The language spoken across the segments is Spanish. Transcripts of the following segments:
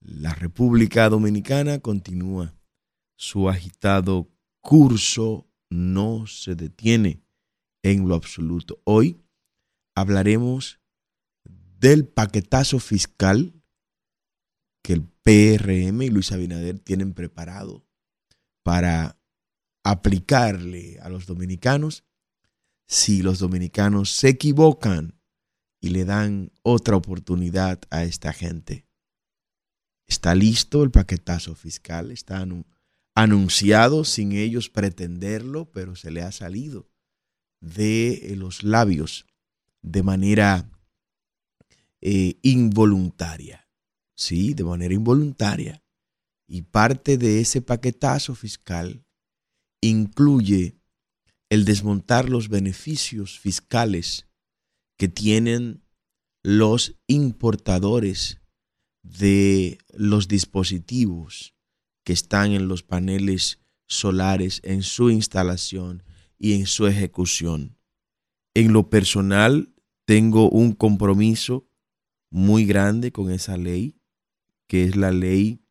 La República Dominicana continúa su agitado curso, no se detiene en lo absoluto. Hoy hablaremos del paquetazo fiscal que el PRM y Luis Abinader tienen preparado para aplicarle a los dominicanos si los dominicanos se equivocan y le dan otra oportunidad a esta gente. Está listo el paquetazo fiscal, está anu- anunciado sin ellos pretenderlo, pero se le ha salido de los labios de manera eh, involuntaria sí, de manera involuntaria. Y parte de ese paquetazo fiscal incluye el desmontar los beneficios fiscales que tienen los importadores de los dispositivos que están en los paneles solares en su instalación y en su ejecución. En lo personal, tengo un compromiso muy grande con esa ley que es la ley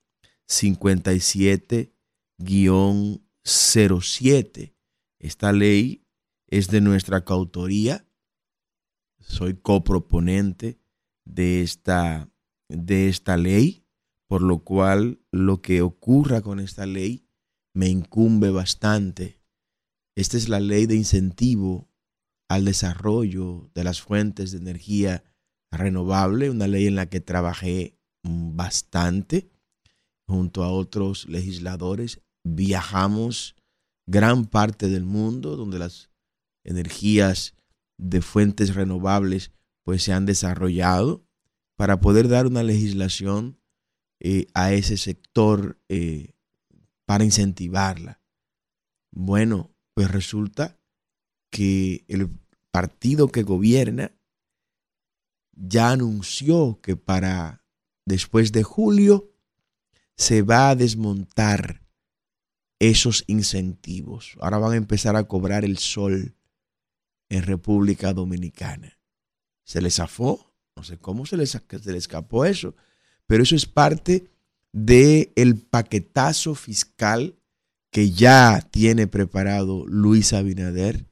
57-07. Esta ley es de nuestra coautoría. Soy coproponente de esta, de esta ley, por lo cual lo que ocurra con esta ley me incumbe bastante. Esta es la ley de incentivo al desarrollo de las fuentes de energía renovable, una ley en la que trabajé bastante junto a otros legisladores. Viajamos gran parte del mundo donde las energías de fuentes renovables pues se han desarrollado para poder dar una legislación eh, a ese sector eh, para incentivarla. Bueno, pues resulta que el partido que gobierna ya anunció que para después de julio se va a desmontar esos incentivos. Ahora van a empezar a cobrar el sol en República Dominicana. Se les zafó, no sé cómo se les, se escapó eso, pero eso es parte del el paquetazo fiscal que ya tiene preparado Luis Abinader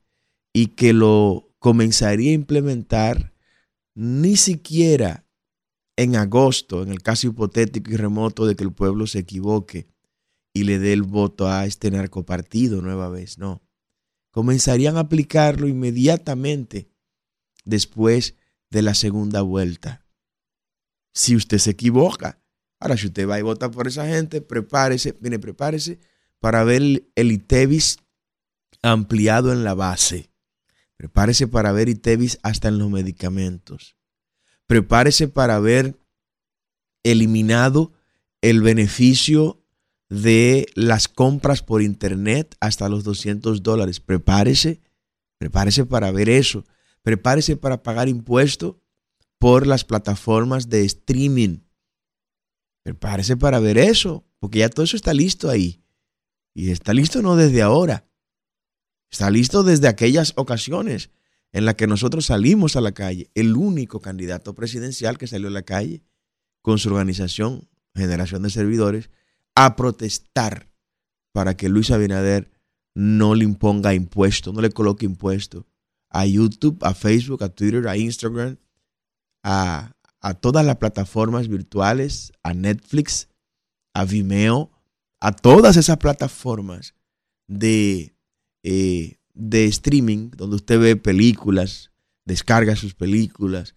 y que lo comenzaría a implementar ni siquiera en agosto, en el caso hipotético y remoto de que el pueblo se equivoque y le dé el voto a este narcopartido nueva vez, no. Comenzarían a aplicarlo inmediatamente después de la segunda vuelta. Si usted se equivoca, ahora si usted va y vota por esa gente, prepárese, mire, prepárese para ver el ITEVIS ampliado en la base. Prepárese para ver ITEVIS hasta en los medicamentos. Prepárese para ver eliminado el beneficio de las compras por internet hasta los 200 dólares. Prepárese, prepárese para ver eso. Prepárese para pagar impuestos por las plataformas de streaming. Prepárese para ver eso, porque ya todo eso está listo ahí. Y está listo no desde ahora. Está listo desde aquellas ocasiones en las que nosotros salimos a la calle. El único candidato presidencial que salió a la calle con su organización, Generación de Servidores, a protestar para que Luis Abinader no le imponga impuestos, no le coloque impuestos a YouTube, a Facebook, a Twitter, a Instagram, a, a todas las plataformas virtuales, a Netflix, a Vimeo, a todas esas plataformas de, eh, de streaming donde usted ve películas, descarga sus películas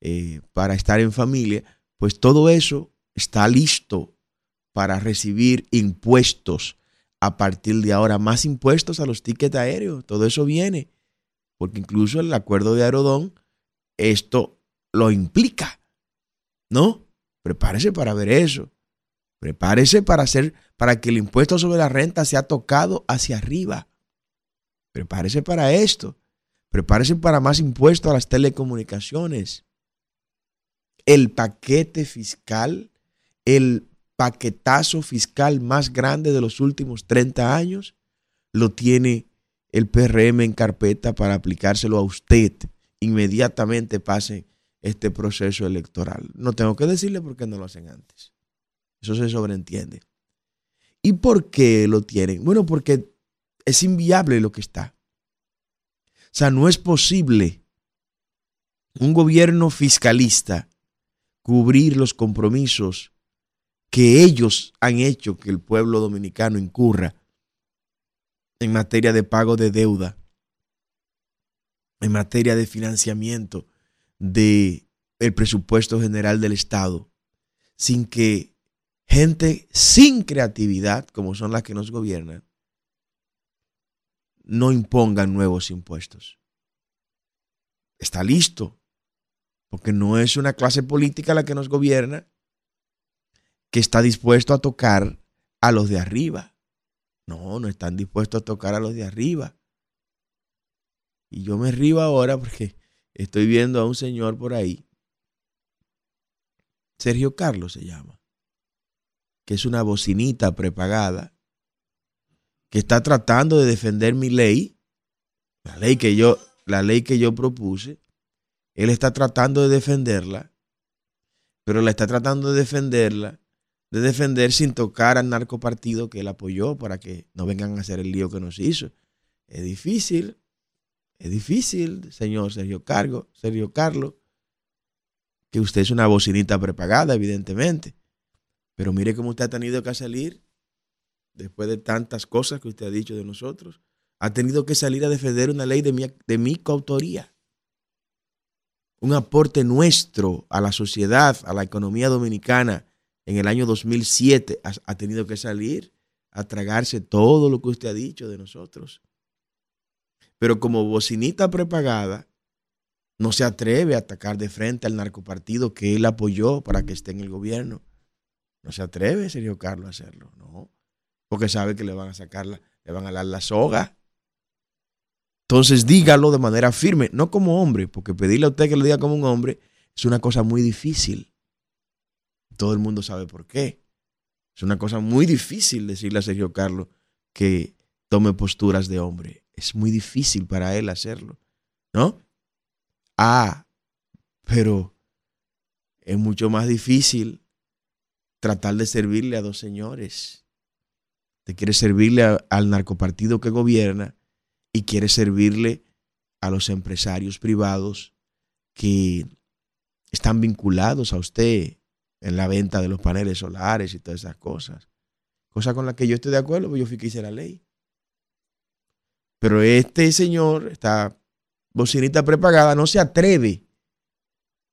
eh, para estar en familia, pues todo eso está listo para recibir impuestos a partir de ahora, más impuestos a los tickets aéreos, todo eso viene, porque incluso el acuerdo de Aerodón, esto lo implica, ¿no? Prepárese para ver eso. Prepárese para hacer, para que el impuesto sobre la renta sea tocado hacia arriba. Prepárese para esto. Prepárese para más impuestos a las telecomunicaciones. El paquete fiscal, el paquetazo fiscal más grande de los últimos 30 años, lo tiene el PRM en carpeta para aplicárselo a usted. Inmediatamente pase este proceso electoral. No tengo que decirle por qué no lo hacen antes. Eso se sobreentiende. ¿Y por qué lo tienen? Bueno, porque es inviable lo que está. O sea, no es posible un gobierno fiscalista cubrir los compromisos que ellos han hecho que el pueblo dominicano incurra en materia de pago de deuda, en materia de financiamiento del el presupuesto general del Estado, sin que gente sin creatividad, como son las que nos gobiernan, no impongan nuevos impuestos. Está listo, porque no es una clase política la que nos gobierna que está dispuesto a tocar a los de arriba. No, no están dispuestos a tocar a los de arriba. Y yo me río ahora porque estoy viendo a un señor por ahí. Sergio Carlos se llama. Que es una bocinita prepagada que está tratando de defender mi ley, la ley que yo, la ley que yo propuse, él está tratando de defenderla, pero la está tratando de defenderla, de defender sin tocar al narcopartido que él apoyó para que no vengan a hacer el lío que nos hizo. Es difícil, es difícil, señor Sergio Cargo, Sergio Carlos, que usted es una bocinita prepagada, evidentemente. Pero mire cómo usted ha tenido que salir después de tantas cosas que usted ha dicho de nosotros, ha tenido que salir a defender una ley de mi, de mi coautoría. Un aporte nuestro a la sociedad, a la economía dominicana en el año 2007 ha, ha tenido que salir a tragarse todo lo que usted ha dicho de nosotros. Pero como bocinita prepagada, no se atreve a atacar de frente al narcopartido que él apoyó para que esté en el gobierno. No se atreve, Sergio Carlos, a hacerlo. No porque sabe que le van a sacar, le van a dar la soga. Entonces dígalo de manera firme, no como hombre, porque pedirle a usted que lo diga como un hombre es una cosa muy difícil. Todo el mundo sabe por qué. Es una cosa muy difícil decirle a Sergio Carlos que tome posturas de hombre. Es muy difícil para él hacerlo, ¿no? Ah, pero es mucho más difícil tratar de servirle a dos señores te quiere servirle al narcopartido que gobierna y quiere servirle a los empresarios privados que están vinculados a usted en la venta de los paneles solares y todas esas cosas. Cosa con la que yo estoy de acuerdo, porque yo fui que hice la ley. Pero este señor, esta bocinita prepagada, no se atreve,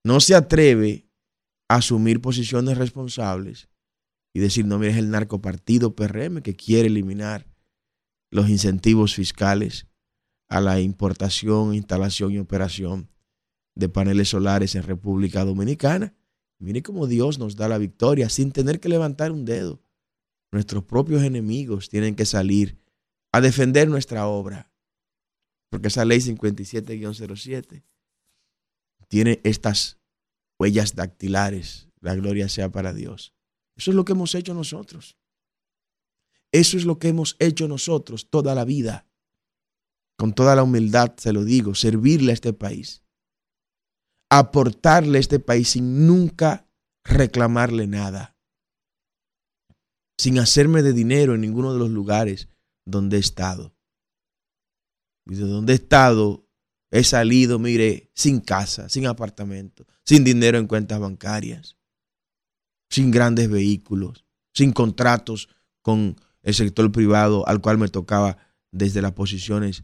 no se atreve a asumir posiciones responsables y decir, no, mire, es el narcopartido PRM que quiere eliminar los incentivos fiscales a la importación, instalación y operación de paneles solares en República Dominicana. Mire cómo Dios nos da la victoria sin tener que levantar un dedo. Nuestros propios enemigos tienen que salir a defender nuestra obra. Porque esa ley 57-07 tiene estas huellas dactilares. La gloria sea para Dios. Eso es lo que hemos hecho nosotros. Eso es lo que hemos hecho nosotros toda la vida. Con toda la humildad se lo digo, servirle a este país. Aportarle a este país sin nunca reclamarle nada. Sin hacerme de dinero en ninguno de los lugares donde he estado. Y de donde he estado, he salido, mire, sin casa, sin apartamento, sin dinero en cuentas bancarias sin grandes vehículos, sin contratos con el sector privado al cual me tocaba desde las posiciones,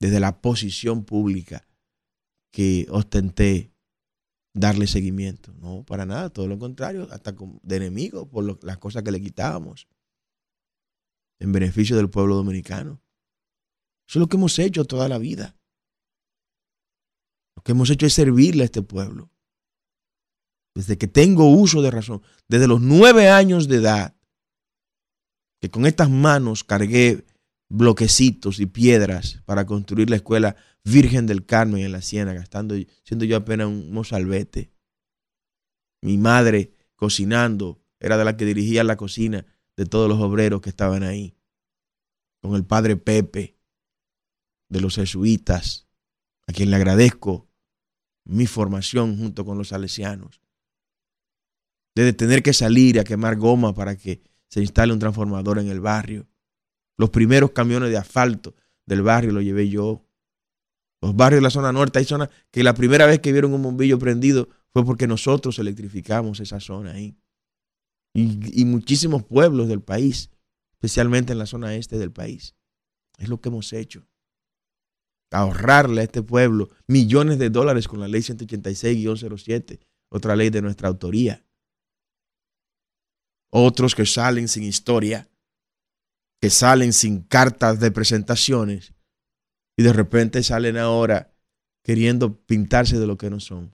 desde la posición pública que ostenté darle seguimiento. No, para nada, todo lo contrario, hasta de enemigo por las cosas que le quitábamos en beneficio del pueblo dominicano. Eso es lo que hemos hecho toda la vida. Lo que hemos hecho es servirle a este pueblo. desde que tengo uso de razón, desde los nueve años de edad, que con estas manos cargué bloquecitos y piedras para construir la escuela Virgen del Carmen en la Ciénaga, estando, siendo yo apenas un mozalbete. Mi madre cocinando era de la que dirigía la cocina de todos los obreros que estaban ahí. Con el padre Pepe de los jesuitas, a quien le agradezco mi formación junto con los salesianos. De tener que salir a quemar goma para que se instale un transformador en el barrio. Los primeros camiones de asfalto del barrio los llevé yo. Los barrios de la zona norte, hay zonas que la primera vez que vieron un bombillo prendido fue porque nosotros electrificamos esa zona ahí. Y, y, muchísimos pueblos del país, especialmente en la zona este del país. Es lo que hemos hecho. Ahorrarle a este pueblo millones de dólares con la ley 186-07, otra ley de nuestra autoría. Otros que salen sin historia, que salen sin cartas de presentaciones y de repente salen ahora queriendo pintarse de lo que no son.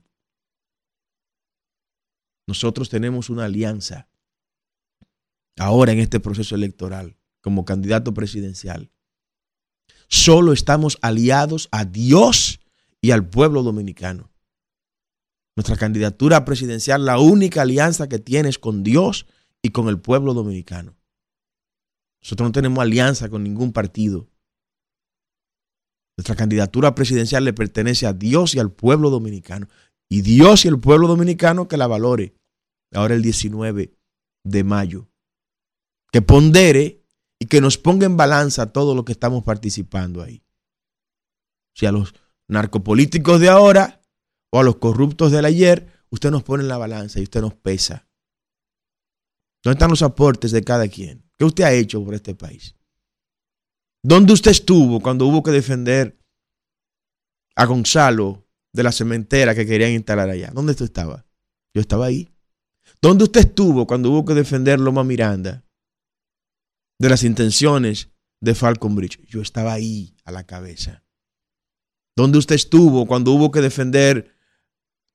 Nosotros tenemos una alianza ahora en este proceso electoral como candidato presidencial. Solo estamos aliados a Dios y al pueblo dominicano. Nuestra candidatura presidencial, la única alianza que tiene es con Dios y con el pueblo dominicano. Nosotros no tenemos alianza con ningún partido. Nuestra candidatura presidencial le pertenece a Dios y al pueblo dominicano. Y Dios y el pueblo dominicano que la valore. Ahora el 19 de mayo. Que pondere y que nos ponga en balanza todo lo que estamos participando ahí. Si a los narcopolíticos de ahora o a los corruptos del ayer, usted nos pone en la balanza y usted nos pesa. ¿Dónde están los aportes de cada quien? ¿Qué usted ha hecho por este país? ¿Dónde usted estuvo cuando hubo que defender a Gonzalo de la cementera que querían instalar allá? ¿Dónde usted estaba? Yo estaba ahí. ¿Dónde usted estuvo cuando hubo que defender Loma Miranda de las intenciones de Falcon Bridge? Yo estaba ahí a la cabeza. ¿Dónde usted estuvo cuando hubo que defender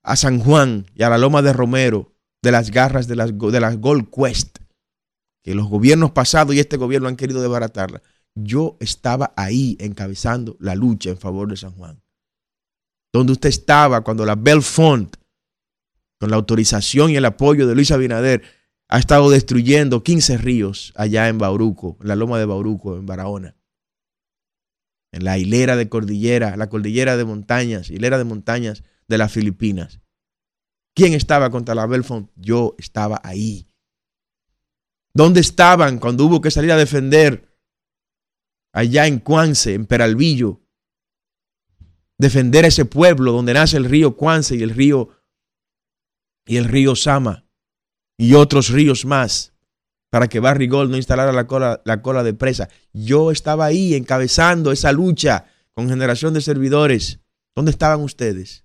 a San Juan y a la Loma de Romero de las garras de las, de Gold Quest, que los gobiernos pasados y este gobierno han querido desbaratarla. Yo estaba ahí encabezando la lucha en favor de San Juan. Donde usted estaba cuando la Belfont, con la autorización y el apoyo de Luis Abinader, ha estado destruyendo 15 ríos allá en Bauruco, en la loma de Bauruco, en Barahona. En la hilera de cordillera, la cordillera de montañas, hilera de montañas de las Filipinas. ¿Quién estaba contra la Belfont? Yo estaba ahí. ¿Dónde estaban cuando hubo que salir a defender allá en Cuance, en Peralvillo? Defender ese pueblo donde nace el río Cuance y el río y el río Sama y otros ríos más para que Barrigol no instalara la cola, la cola de presa. Yo estaba ahí encabezando esa lucha con generación de servidores. ¿Dónde estaban ustedes?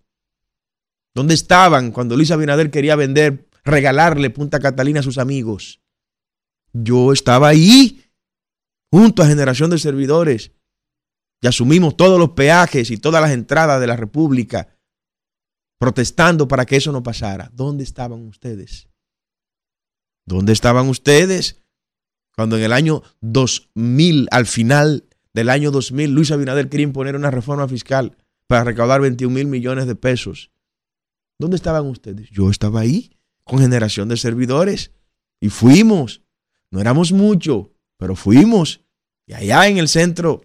¿Dónde estaban cuando Luis Abinader quería vender, regalarle Punta Catalina a sus amigos? Yo estaba ahí, junto a generación de servidores, y asumimos todos los peajes y todas las entradas de la República, protestando para que eso no pasara. ¿Dónde estaban ustedes? ¿Dónde estaban ustedes cuando en el año 2000, al final del año 2000, Luis Abinader quería imponer una reforma fiscal para recaudar 21 mil millones de pesos? ¿Dónde estaban ustedes? Yo estaba ahí con generación de servidores y fuimos. No éramos mucho, pero fuimos. Y allá en el centro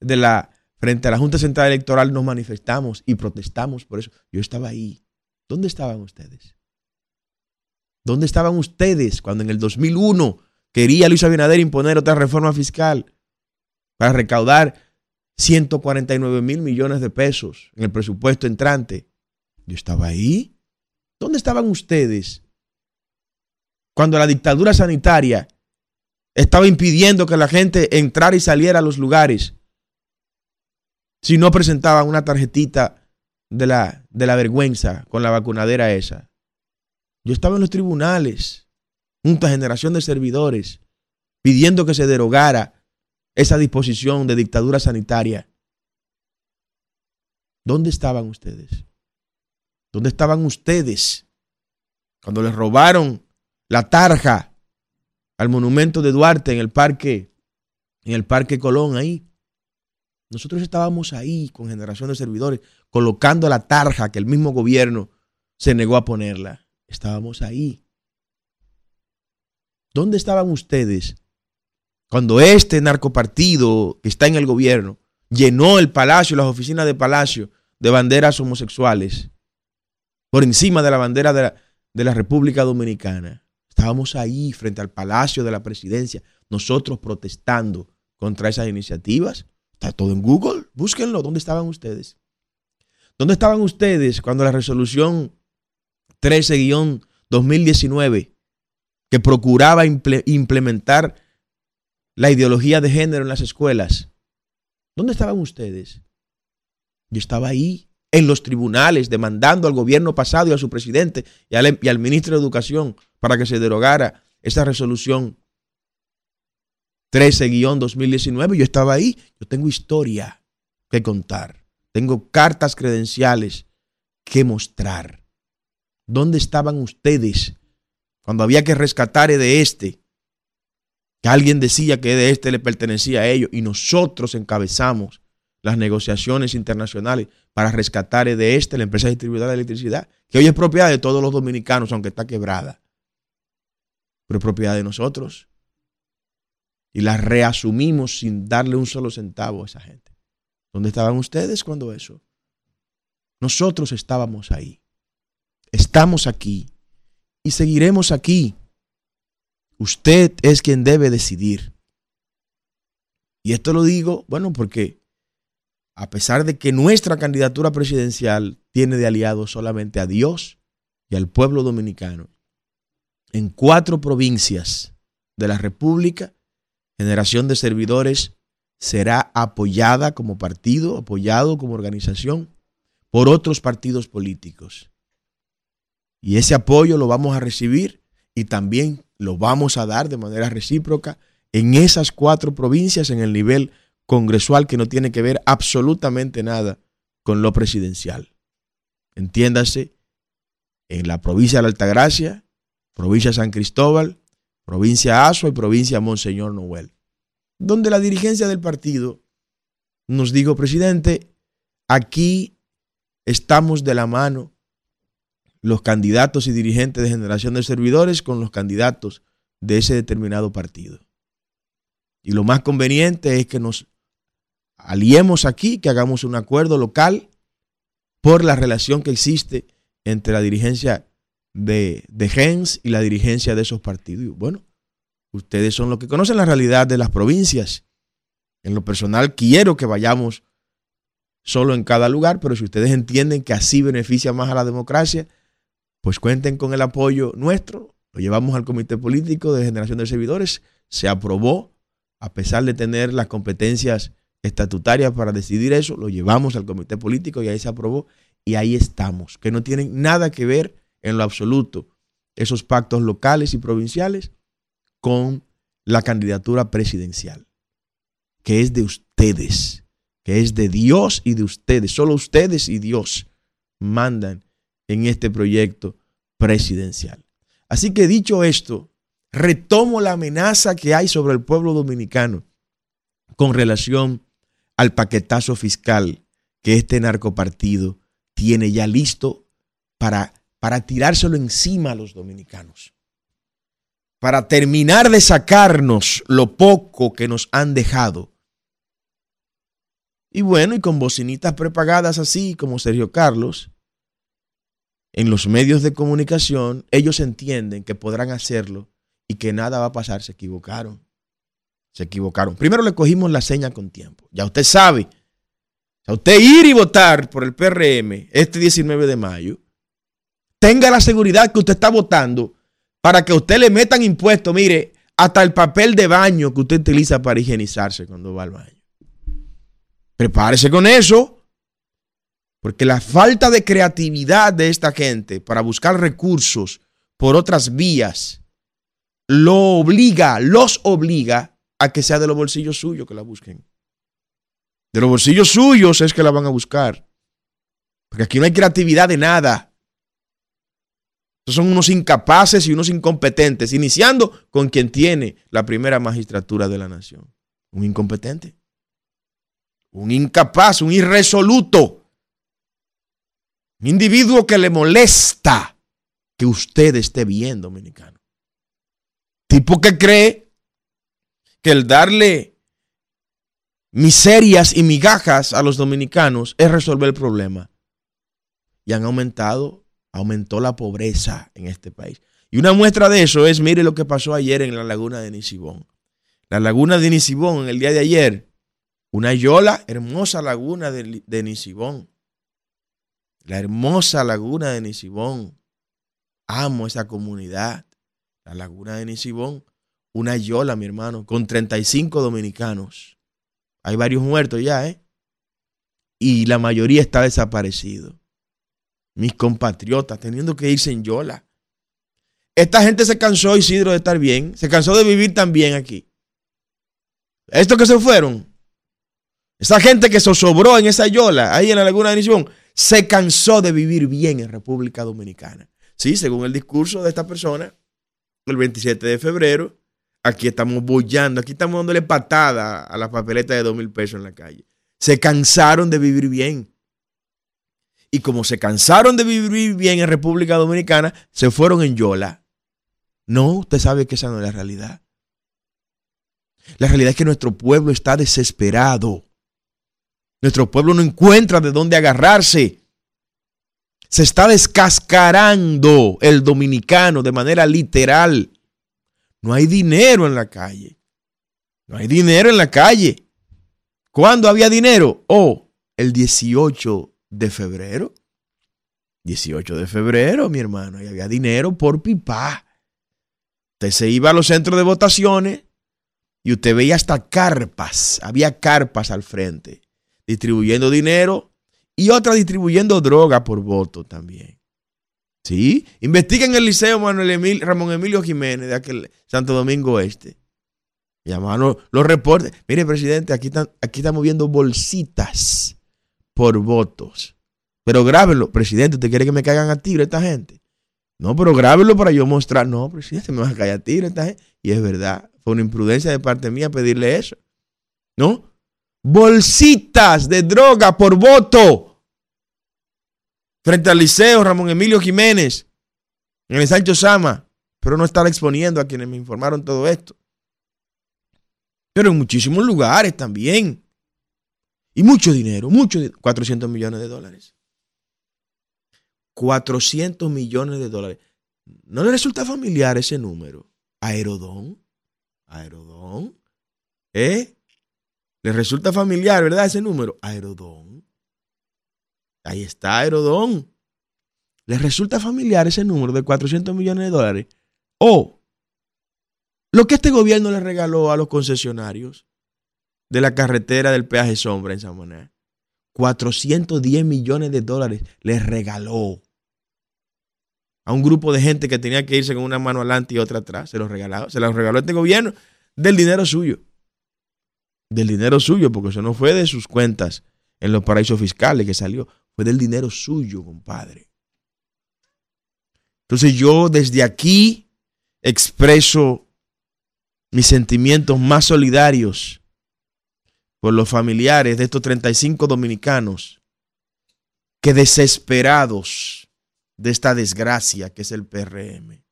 de la, frente a la Junta Central Electoral nos manifestamos y protestamos por eso. Yo estaba ahí. ¿Dónde estaban ustedes? ¿Dónde estaban ustedes cuando en el 2001 quería Luis Abinader imponer otra reforma fiscal para recaudar 149 mil millones de pesos en el presupuesto entrante? Yo estaba ahí. ¿Dónde estaban ustedes cuando la dictadura sanitaria estaba impidiendo que la gente entrara y saliera a los lugares si no presentaban una tarjetita de la, de la vergüenza con la vacunadera esa? Yo estaba en los tribunales, junto a generación de servidores, pidiendo que se derogara esa disposición de dictadura sanitaria. ¿Dónde estaban ustedes? ¿Dónde estaban ustedes cuando le robaron la tarja al monumento de Duarte en el parque, en el parque Colón ahí. Nosotros estábamos ahí con generación de servidores, colocando la tarja que el mismo gobierno se negó a ponerla. Estábamos ahí. ¿Dónde estaban ustedes cuando este narcopartido que está en el gobierno llenó el palacio, las oficinas de palacio de banderas homosexuales por encima de la bandera de la, de la República Dominicana? Estábamos ahí frente al palacio de la presidencia, nosotros protestando contra esas iniciativas. Está todo en Google, búsquenlo. ¿Dónde estaban ustedes? ¿Dónde estaban ustedes cuando la resolución 13-2019 que procuraba implementar la ideología de género en las escuelas. ¿Dónde estaban ustedes? Yo estaba ahí, en los tribunales, demandando al gobierno pasado y a su presidente y al, al ministro de Educación para que se derogara esa resolución 13-2019. Yo estaba ahí, yo tengo historia que contar, tengo cartas credenciales que mostrar. ¿Dónde estaban ustedes cuando había que rescatar de este, que alguien decía que de este le pertenecía a ellos y nosotros encabezamos las negociaciones internacionales para rescatar de este, la empresa distribuidora de electricidad, que hoy es propiedad de todos los dominicanos, aunque está quebrada, pero es propiedad de nosotros. Y la reasumimos sin darle un solo centavo a esa gente. ¿Dónde estaban ustedes cuando eso? Nosotros estábamos ahí. Estamos aquí y seguiremos aquí. Usted es quien debe decidir. Y esto lo digo, bueno, porque a pesar de que nuestra candidatura presidencial tiene de aliados solamente a Dios y al pueblo dominicano, en cuatro provincias de la República, Generación de Servidores será apoyada como partido, apoyado como organización por otros partidos políticos. Y ese apoyo lo vamos a recibir y también lo vamos a dar de manera recíproca en esas cuatro provincias en el nivel congresual que no tiene que ver absolutamente nada con lo presidencial. Entiéndase, en la provincia de la Altagracia, provincia de San Cristóbal, provincia Azua y provincia Monseñor Noel, donde la dirigencia del partido nos dijo, presidente, aquí estamos de la mano los candidatos y dirigentes de generación de servidores con los candidatos de ese determinado partido. Y lo más conveniente es que nos aliemos aquí, que hagamos un acuerdo local por la relación que existe entre la dirigencia de, de Gens y la dirigencia de esos partidos. bueno, ustedes son los que conocen la realidad de las provincias. En lo personal, quiero que vayamos solo en cada lugar, pero si ustedes entienden que así beneficia más a la democracia, pues cuenten con el apoyo nuestro. Lo llevamos al Comité Político de Generación de Servidores. Se aprobó, a pesar de tener las competencias estatutarias para decidir eso, lo llevamos al Comité Político y ahí se aprobó. Y ahí estamos, que no tienen nada que ver en lo absoluto esos pactos locales y provinciales con la candidatura presidencial, que es de ustedes, que es de Dios y de ustedes. Solo ustedes y Dios mandan en este proyecto presidencial. Así que dicho esto, retomo la amenaza que hay sobre el pueblo dominicano con relación al paquetazo fiscal que este narcopartido tiene ya listo para, para tirárselo encima a los dominicanos. Para terminar de sacarnos lo poco que nos han dejado. Y bueno, y con bocinitas prepagadas así como Sergio Carlos, en los medios de comunicación, ellos entienden que podrán hacerlo y que nada va a pasar. Se equivocaron. Se equivocaron. Primero le cogimos la seña con tiempo. Ya usted sabe. A usted ir y votar por el PRM este 19 de mayo, tenga la seguridad que usted está votando para que a usted le metan impuestos, mire, hasta el papel de baño que usted utiliza para higienizarse cuando va al baño. Prepárese con eso. Porque la falta de creatividad de esta gente para buscar recursos por otras vías lo obliga, los obliga que sea de los bolsillos suyos que la busquen. De los bolsillos suyos es que la van a buscar. Porque aquí no hay creatividad de nada. Son unos incapaces y unos incompetentes, iniciando con quien tiene la primera magistratura de la nación. Un incompetente. Un incapaz, un irresoluto. Un individuo que le molesta que usted esté bien, dominicano. Tipo que cree que el darle miserias y migajas a los dominicanos es resolver el problema. Y han aumentado, aumentó la pobreza en este país. Y una muestra de eso es, mire lo que pasó ayer en la laguna de Nisibón. La laguna de Nisibón, en el día de ayer, una yola, hermosa laguna de, de Nisibón. La hermosa laguna de Nisibón. Amo esa comunidad. La laguna de Nisibón. Una yola, mi hermano, con 35 dominicanos. Hay varios muertos ya, ¿eh? Y la mayoría está desaparecido. Mis compatriotas teniendo que irse en yola. Esta gente se cansó, Isidro, de estar bien. Se cansó de vivir tan bien aquí. Estos que se fueron, esa gente que sobró en esa yola, ahí en la laguna de Nisibón, se cansó de vivir bien en República Dominicana. Sí, según el discurso de esta persona, el 27 de febrero, aquí estamos bollando, aquí estamos dándole patada a la papeleta de dos mil pesos en la calle. Se cansaron de vivir bien. Y como se cansaron de vivir bien en República Dominicana, se fueron en Yola. No, usted sabe que esa no es la realidad. La realidad es que nuestro pueblo está desesperado. Nuestro pueblo no encuentra de dónde agarrarse. Se está descascarando el dominicano de manera literal. No hay dinero en la calle. No hay dinero en la calle. ¿Cuándo había dinero? Oh, el 18 de febrero. 18 de febrero, mi hermano. Ahí había dinero por pipa. Usted se iba a los centros de votaciones y usted veía hasta carpas. Había carpas al frente distribuyendo dinero y otra distribuyendo droga por voto también. ¿Sí? Investiguen el liceo Manuel Ramón Emilio Jiménez de aquel Santo Domingo Este. Llamaron los reportes. Mire, presidente, aquí, están, aquí estamos viendo bolsitas por votos. Pero grábenlo. Presidente, ¿usted quiere que me caigan a tiro esta gente? No, pero grábenlo para yo mostrar. No, presidente, me va a caer a tiro esta gente. Y es verdad. Fue una imprudencia de parte mía pedirle eso. ¿No? bolsitas de droga por voto frente al liceo Ramón Emilio Jiménez en el Sancho Sama, pero no estar exponiendo a quienes me informaron todo esto. Pero en muchísimos lugares también. Y mucho dinero, mucho, 400 millones de dólares. 400 millones de dólares. ¿No le resulta familiar ese número? Aerodón. Aerodón. ¿Eh? Le resulta familiar, ¿verdad? Ese número. Aerodón. Ahí está Aerodón. ¿Les resulta familiar ese número de 400 millones de dólares? O lo que este gobierno le regaló a los concesionarios de la carretera del peaje sombra en San Manuel. 410 millones de dólares les regaló a un grupo de gente que tenía que irse con una mano adelante y otra atrás. Se los regaló, se los regaló este gobierno del dinero suyo del dinero suyo, porque eso no fue de sus cuentas en los paraísos fiscales que salió, fue del dinero suyo, compadre. Entonces yo desde aquí expreso mis sentimientos más solidarios por los familiares de estos 35 dominicanos que desesperados de esta desgracia que es el PRM,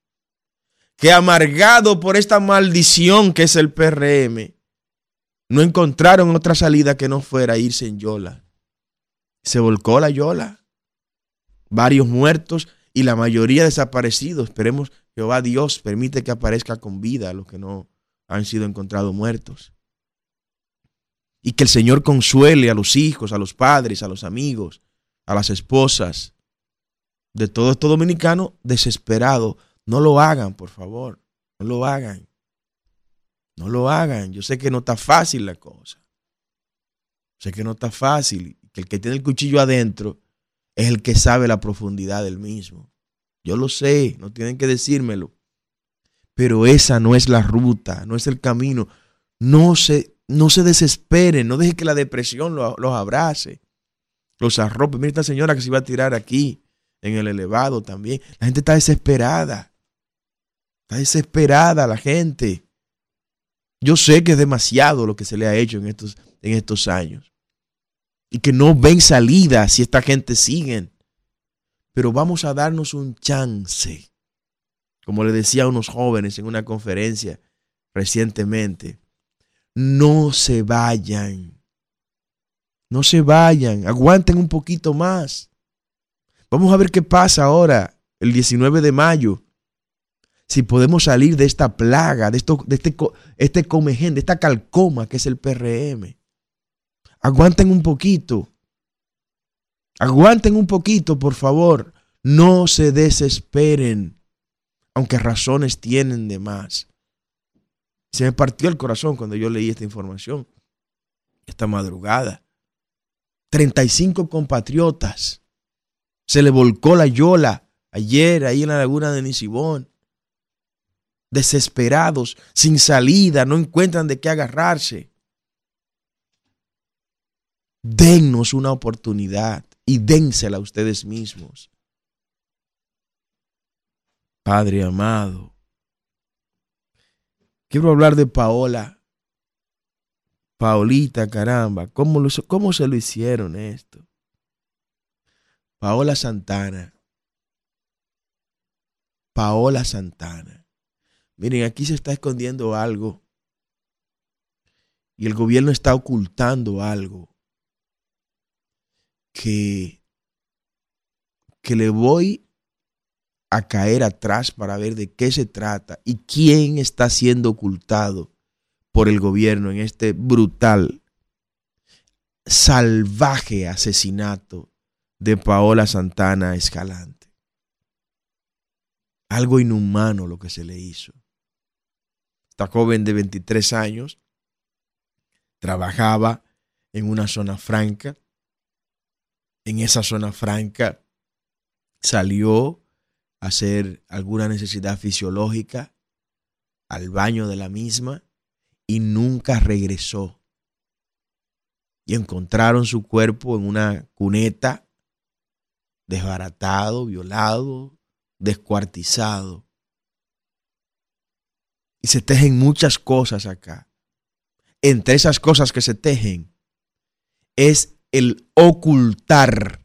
que amargado por esta maldición que es el PRM, no encontraron otra salida que no fuera irse en Yola. Se volcó la Yola. Varios muertos y la mayoría desaparecidos. Esperemos Jehová Dios permite que aparezca con vida a los que no han sido encontrados muertos. Y que el Señor consuele a los hijos, a los padres, a los amigos, a las esposas de todo esto dominicano desesperado. No lo hagan, por favor. No lo hagan. No lo hagan. Yo sé que no está fácil la cosa. Sé que no está fácil. Que el que tiene el cuchillo adentro es el que sabe la profundidad del mismo. Yo lo sé, no tienen que decírmelo. Pero esa no es la ruta, no es el camino. No se, no se desesperen, no deje que la depresión los, abrace, los arrope. Mira esta señora que se iba a tirar aquí, en el elevado también. La gente está desesperada. Está desesperada la gente. Yo sé que es demasiado lo que se le ha hecho en estos, en estos años. Y que no ven salida si esta gente sigue. Pero vamos a darnos un chance. Como le decía a unos jóvenes en una conferencia recientemente. No se vayan. No se vayan. Aguanten un poquito más. Vamos a ver qué pasa ahora, el 19 de mayo si podemos salir de esta plaga, de, esto, de este, este comején, de esta calcoma que es el PRM. Aguanten un poquito. Aguanten un poquito, por favor. No se desesperen, aunque razones tienen de más. Se me partió el corazón cuando yo leí esta información, esta madrugada. 35 compatriotas. Se le volcó la yola ayer ahí en la laguna de Nisibón desesperados, sin salida, no encuentran de qué agarrarse. Dennos una oportunidad y dénsela a ustedes mismos. Padre amado, quiero hablar de Paola. Paolita, caramba, ¿cómo, ¿cómo se lo hicieron esto? Paola Santana. Paola Santana. Miren, aquí se está escondiendo algo. Y el gobierno está ocultando algo. Que, que le voy a caer atrás para ver de qué se trata y quién está siendo ocultado por el gobierno en este brutal, salvaje asesinato de Paola Santana Escalante. Algo inhumano lo que se le hizo. Esta joven de 23 años trabajaba en una zona franca. En esa zona franca salió a hacer alguna necesidad fisiológica al baño de la misma y nunca regresó. Y encontraron su cuerpo en una cuneta, desbaratado, violado, descuartizado. Y se tejen muchas cosas acá. Entre esas cosas que se tejen es el ocultar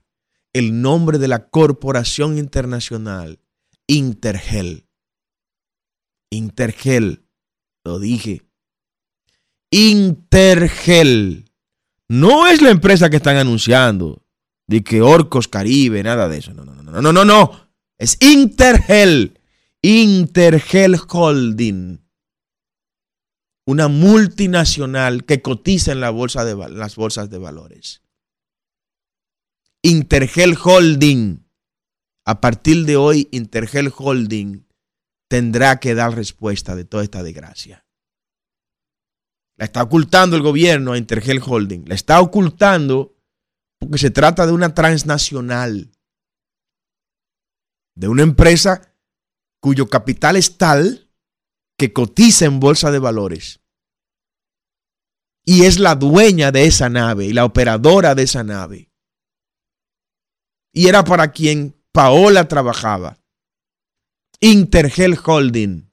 el nombre de la corporación internacional Intergel. Intergel, lo dije. Intergel. No es la empresa que están anunciando. De que Orcos Caribe, nada de eso. No, no, no, no, no, no. Es Intergel. Intergel Holding una multinacional que cotiza en las bolsas de valores. Intergel Holding. A partir de hoy, Intergel Holding tendrá que dar respuesta de toda esta desgracia. La está ocultando el gobierno a Intergel Holding. La está ocultando porque se trata de una transnacional. De una empresa cuyo capital es tal que cotiza en bolsa de valores y es la dueña de esa nave y la operadora de esa nave. Y era para quien Paola trabajaba. Intergel Holding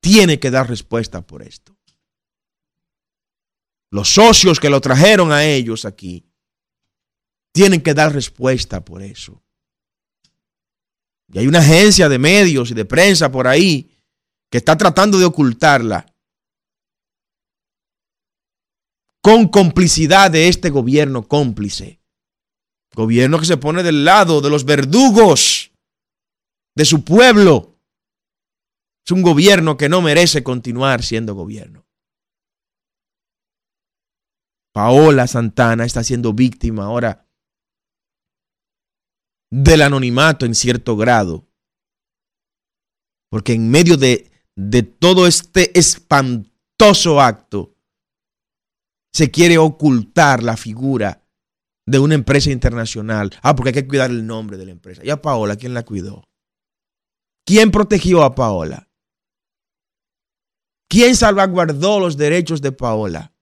tiene que dar respuesta por esto. Los socios que lo trajeron a ellos aquí tienen que dar respuesta por eso. Y hay una agencia de medios y de prensa por ahí que está tratando de ocultarla con complicidad de este gobierno cómplice. Gobierno que se pone del lado de los verdugos de su pueblo. Es un gobierno que no merece continuar siendo gobierno. Paola Santana está siendo víctima ahora del anonimato en cierto grado. Porque en medio de de todo este espantoso acto, se quiere ocultar la figura de una empresa internacional. Ah, porque hay que cuidar el nombre de la empresa. ¿Y a Paola quién la cuidó? ¿Quién protegió a Paola? ¿Quién salvaguardó los derechos de Paola?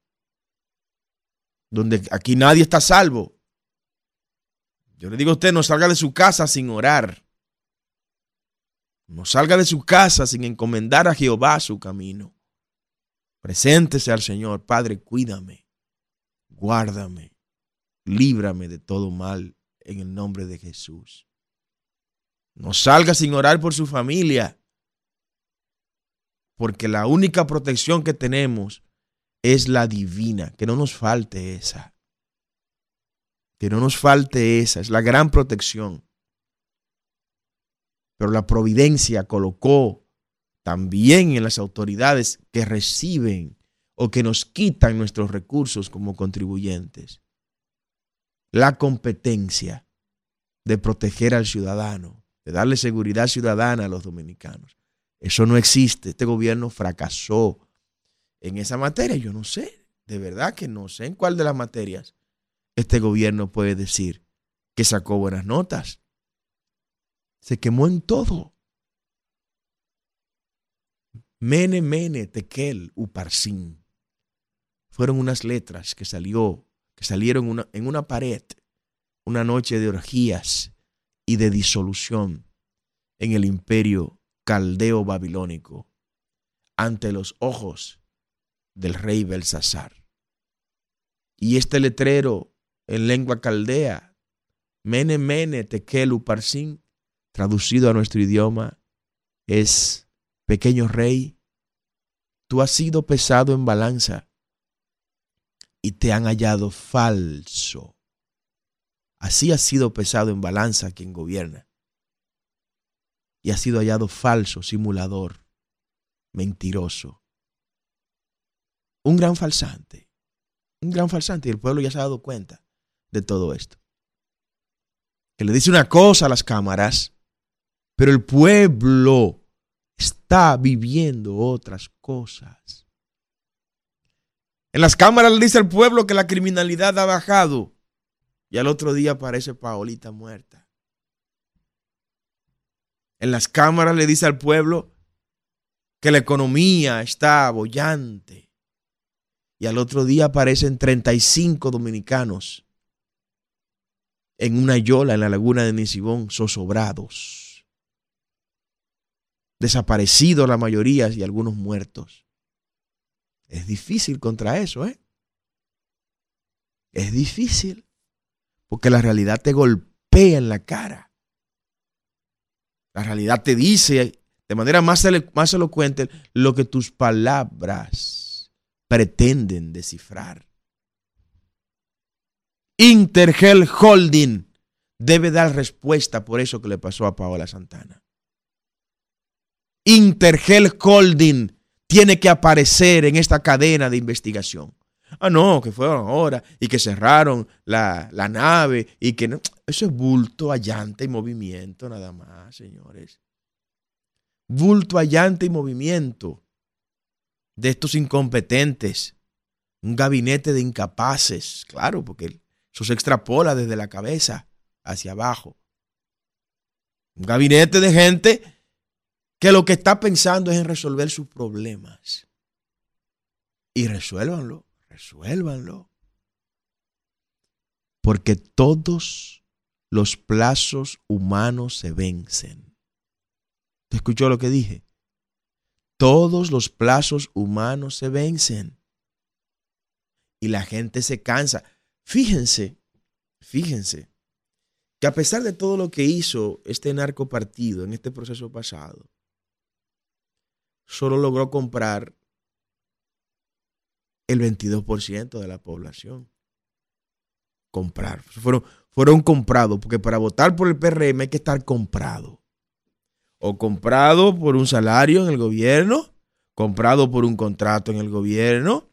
Donde aquí nadie está salvo. Yo le digo a usted, no salga de su casa sin orar. No salga de su casa sin encomendar a Jehová su camino. Preséntese al Señor, Padre, cuídame, guárdame, líbrame de todo mal en el nombre de Jesús. No salga sin orar por su familia, porque la única protección que tenemos es la divina, que no nos falte esa. Que no nos falte esa, es la gran protección. Pero la providencia colocó también en las autoridades que reciben o que nos quitan nuestros recursos como contribuyentes. La competencia de proteger al ciudadano, de darle seguridad ciudadana a los dominicanos. Eso no existe. Este gobierno fracasó en esa materia. Yo no sé, de verdad que no sé en cuál de las materias este gobierno puede decir que sacó buenas notas se quemó en todo. Mene, mene, tekel, uparsin. Fueron unas letras que salió, salieron en una pared, una noche de orgías y de disolución en el imperio caldeo babilónico ante los ojos del rey Belsasar. Y este letrero en lengua caldea, mene, mene, tekel, uparsin, traducido a nuestro idioma, es, pequeño rey, tú has sido pesado en balanza y te han hallado falso. Así ha sido pesado en balanza quien gobierna. Y ha sido hallado falso, simulador, mentiroso. Un gran falsante. Un gran falsante. Y el pueblo ya se ha dado cuenta de todo esto. Que le dice una cosa a las cámaras pero el pueblo está viviendo otras cosas. En las cámaras le dice al pueblo que la criminalidad ha bajado y al otro día aparece Paolita muerta. En las cámaras le dice al pueblo que la economía está bollante y al otro día aparecen 35 dominicanos en una yola en la laguna de Nisibón, zozobrados desaparecidos la mayoría y algunos muertos. Es difícil contra eso, ¿eh? Es difícil, porque la realidad te golpea en la cara. La realidad te dice de manera más, más elocuente lo que tus palabras pretenden descifrar. Intergel Holding debe dar respuesta por eso que le pasó a Paola Santana. Intergel Holding tiene que aparecer en esta cadena de investigación. Ah, no, que fueron ahora y que cerraron la, nave y que no. Eso es bulto, allante y movimiento nada más, señores. Bulto, allante y movimiento de estos incompetentes. Un gabinete de incapaces, claro, porque eso se extrapola desde la cabeza hacia abajo. Un gabinete de gente que lo que está pensando es en resolver sus problemas. Y resuélvanlo, resuélvanlo. Porque todos los plazos humanos se vencen. ¿Te escuchó lo que dije? Todos los plazos humanos se vencen. Y la gente se cansa. Fíjense, fíjense, que a pesar de todo lo que hizo este narco partido en este proceso pasado, solo logró comprar el 22% de la población. Comprar. Fueron, fueron comprados, porque para votar por el PRM hay que estar comprado. O comprado por un salario en el gobierno, comprado por un contrato en el gobierno,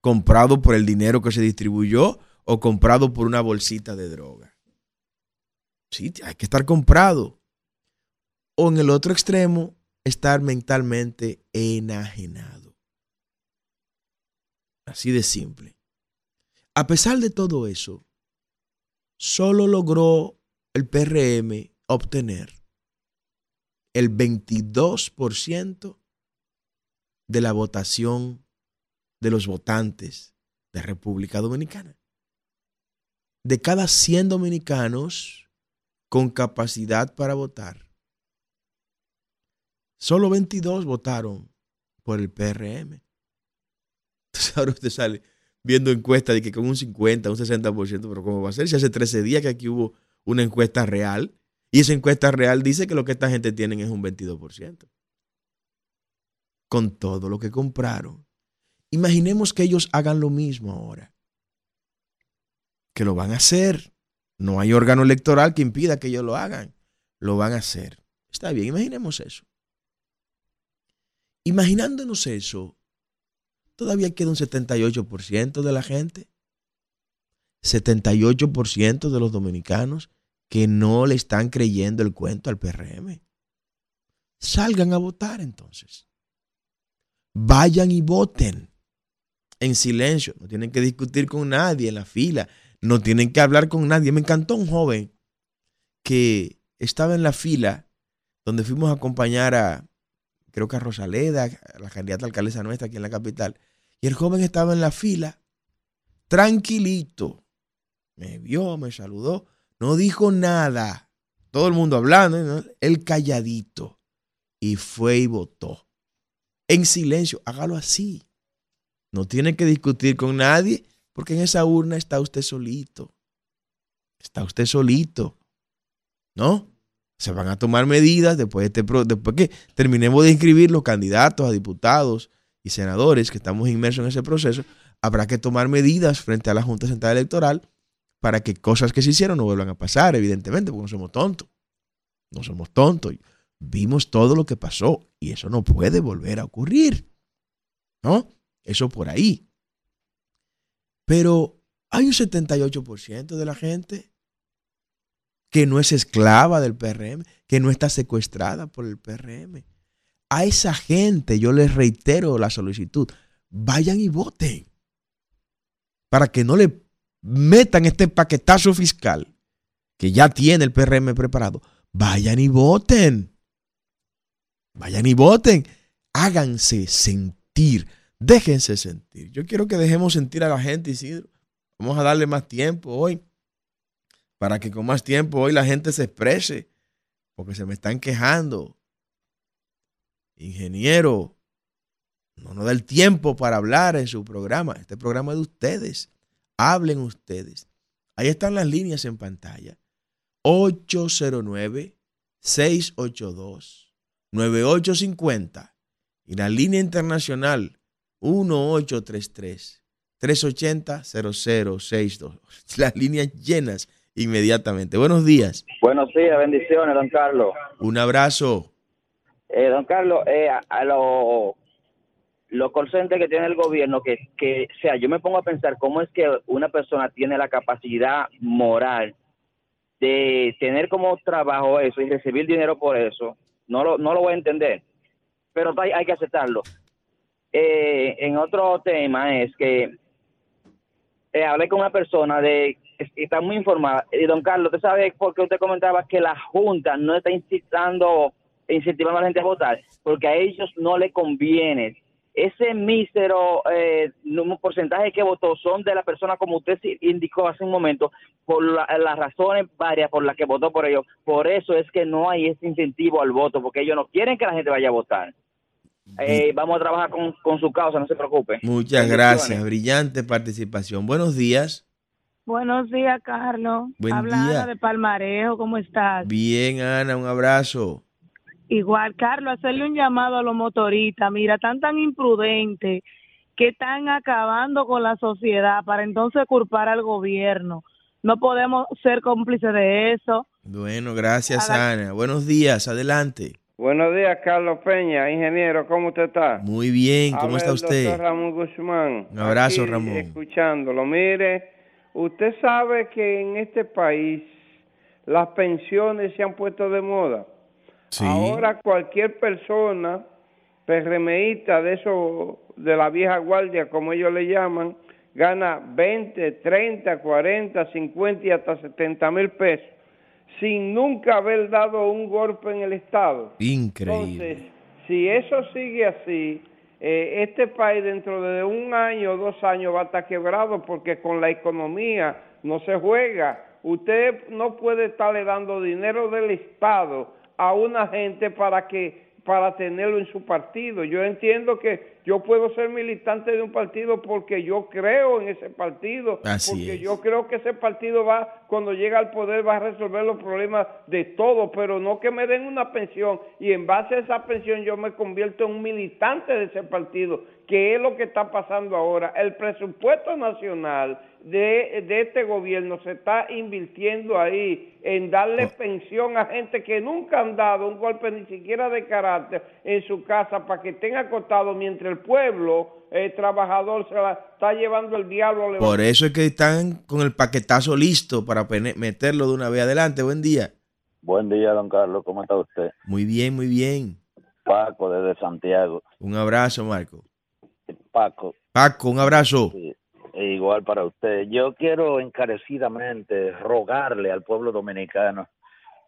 comprado por el dinero que se distribuyó o comprado por una bolsita de droga. Sí, hay que estar comprado. O en el otro extremo, estar mentalmente enajenado. Así de simple. A pesar de todo eso, solo logró el PRM obtener el 22% de la votación de los votantes de República Dominicana. de cada 100 dominicanos con capacidad para votar, solo 22 votaron por el PRM. Entonces ahora usted sale viendo encuestas de que con un 50, un 60%, pero ¿cómo va a ser? Si hace 13 días que aquí hubo una encuesta real y esa encuesta real dice que lo que esta gente tiene es un 22%. Con todo lo que compraron. Imaginemos que ellos hagan lo mismo ahora. Que lo van a hacer. No hay órgano electoral que impida que ellos lo hagan. Lo van a hacer. Está bien, imaginemos eso. Imaginándonos eso, todavía queda un 78% de la gente. 78% de los dominicanos que no le están creyendo el cuento al PRM. Salgan a votar entonces. Vayan y voten en silencio. No tienen que discutir con nadie en la fila. No tienen que hablar con nadie. Me encantó un joven que estaba en la fila donde fuimos a acompañar a, creo que a Rosaleda, la candidata alcaldesa nuestra aquí en la capital. Y el joven estaba en la fila, tranquilito. Me vio, me saludó, no dijo nada. Todo el mundo hablando, él calladito. Y fue y votó. En silencio, hágalo así. No tiene que discutir con nadie, porque en esa urna está usted solito. Está usted solito. ¿No? Se van a tomar medidas después, de este, después que terminemos de inscribir los candidatos a diputados y senadores que estamos inmersos en ese proceso. Habrá que tomar medidas frente a la Junta Central Electoral para que cosas que se hicieron no vuelvan a pasar, evidentemente, porque no somos tontos. No somos tontos. Vimos todo lo que pasó y eso no puede volver a ocurrir. ¿No? Eso por ahí. Pero hay un 78% de la gente que no es esclava del PRM, que no está secuestrada por el PRM. A esa gente yo les reitero la solicitud, vayan y voten para que no le metan este paquetazo fiscal que ya tiene el PRM preparado. Vayan y voten. Vayan y voten. Háganse sentir. Déjense sentir. Yo quiero que dejemos sentir a la gente, Isidro. Vamos a darle más tiempo hoy para que con más tiempo hoy la gente se exprese, porque se me están quejando. Ingeniero, no nos da el tiempo para hablar en su programa. Este programa es de ustedes. Hablen ustedes. Ahí están las líneas en pantalla. 809-682-9850. Y la línea internacional 1833-380-0062. Las líneas llenas inmediatamente. Buenos días. Buenos días, bendiciones, don Carlos. Un abrazo. Eh, don Carlos, eh, a, los lo consciente que tiene el gobierno, que, que, sea, yo me pongo a pensar cómo es que una persona tiene la capacidad moral de tener como trabajo eso y recibir dinero por eso, no lo, no lo voy a entender, pero hay, hay que aceptarlo. Eh, en otro tema es que eh, hablé con una persona de está muy informada. Y don Carlos, ¿usted sabe por qué usted comentaba que la Junta no está incitando, incentivando a la gente a votar? Porque a ellos no le conviene. Ese mísero eh, porcentaje que votó son de la persona, como usted indicó hace un momento, por las razones varias por las que votó por ellos. Por eso es que no hay ese incentivo al voto, porque ellos no quieren que la gente vaya a votar. Eh, vamos a trabajar con, con, su causa, no se preocupe. Muchas gracias, brillante participación. Buenos días. Buenos días, Carlos. Buen Habla día. Ana de Palmarejo, ¿cómo estás? Bien, Ana, un abrazo. Igual, Carlos, hacerle un llamado a los motoristas. Mira, tan tan imprudentes que están acabando con la sociedad para entonces culpar al gobierno. No podemos ser cómplices de eso. Bueno, gracias, Ana. Buenos días, adelante. Buenos días, Carlos Peña, ingeniero, ¿cómo usted está? Muy bien, ¿cómo Habla está usted? Ramón Guzmán. Un abrazo, Aquí, Ramón. Escuchándolo. Mire, usted sabe que en este país las pensiones se han puesto de moda. Sí. Ahora cualquier persona, PRMista de eso, de la vieja guardia, como ellos le llaman, gana 20, 30, 40, 50 y hasta 70 mil pesos, sin nunca haber dado un golpe en el Estado. Increíble. Entonces, si eso sigue así, eh, este país dentro de un año o dos años va a estar quebrado porque con la economía no se juega. Usted no puede estarle dando dinero del Estado a una gente para que para tenerlo en su partido. Yo entiendo que yo puedo ser militante de un partido porque yo creo en ese partido, Así porque es. yo creo que ese partido va, cuando llega al poder, va a resolver los problemas de todo, pero no que me den una pensión y en base a esa pensión yo me convierto en un militante de ese partido, que es lo que está pasando ahora. El presupuesto nacional de, de este gobierno se está invirtiendo ahí en darle Oh. pensión a gente que nunca han dado un golpe ni siquiera de carácter en su casa para que estén acostados mientras el pueblo eh, trabajador se la está llevando el diablo. a Por eso es que están con el paquetazo listo para meterlo de una vez adelante. Buen día. Buen día, don Carlos. ¿Cómo está usted? Muy bien, muy bien. Paco, desde Santiago. Un abrazo, Marco. Paco, Paco, un abrazo. sí, igual para usted. Yo quiero encarecidamente rogarle al pueblo dominicano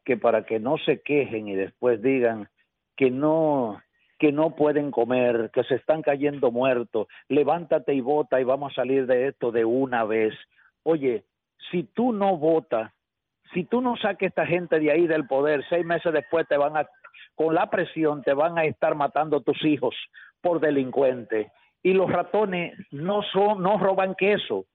que para que no se quejen y después digan que no que no pueden comer, que se están cayendo muertos, levántate y vota y vamos a salir de esto de una vez. Oye, si tú no votas, si tú no saques a esta gente de ahí del poder, seis meses después te van a, con la presión, te van a estar matando tus hijos por delincuentes. Y los ratones no son, no roban queso.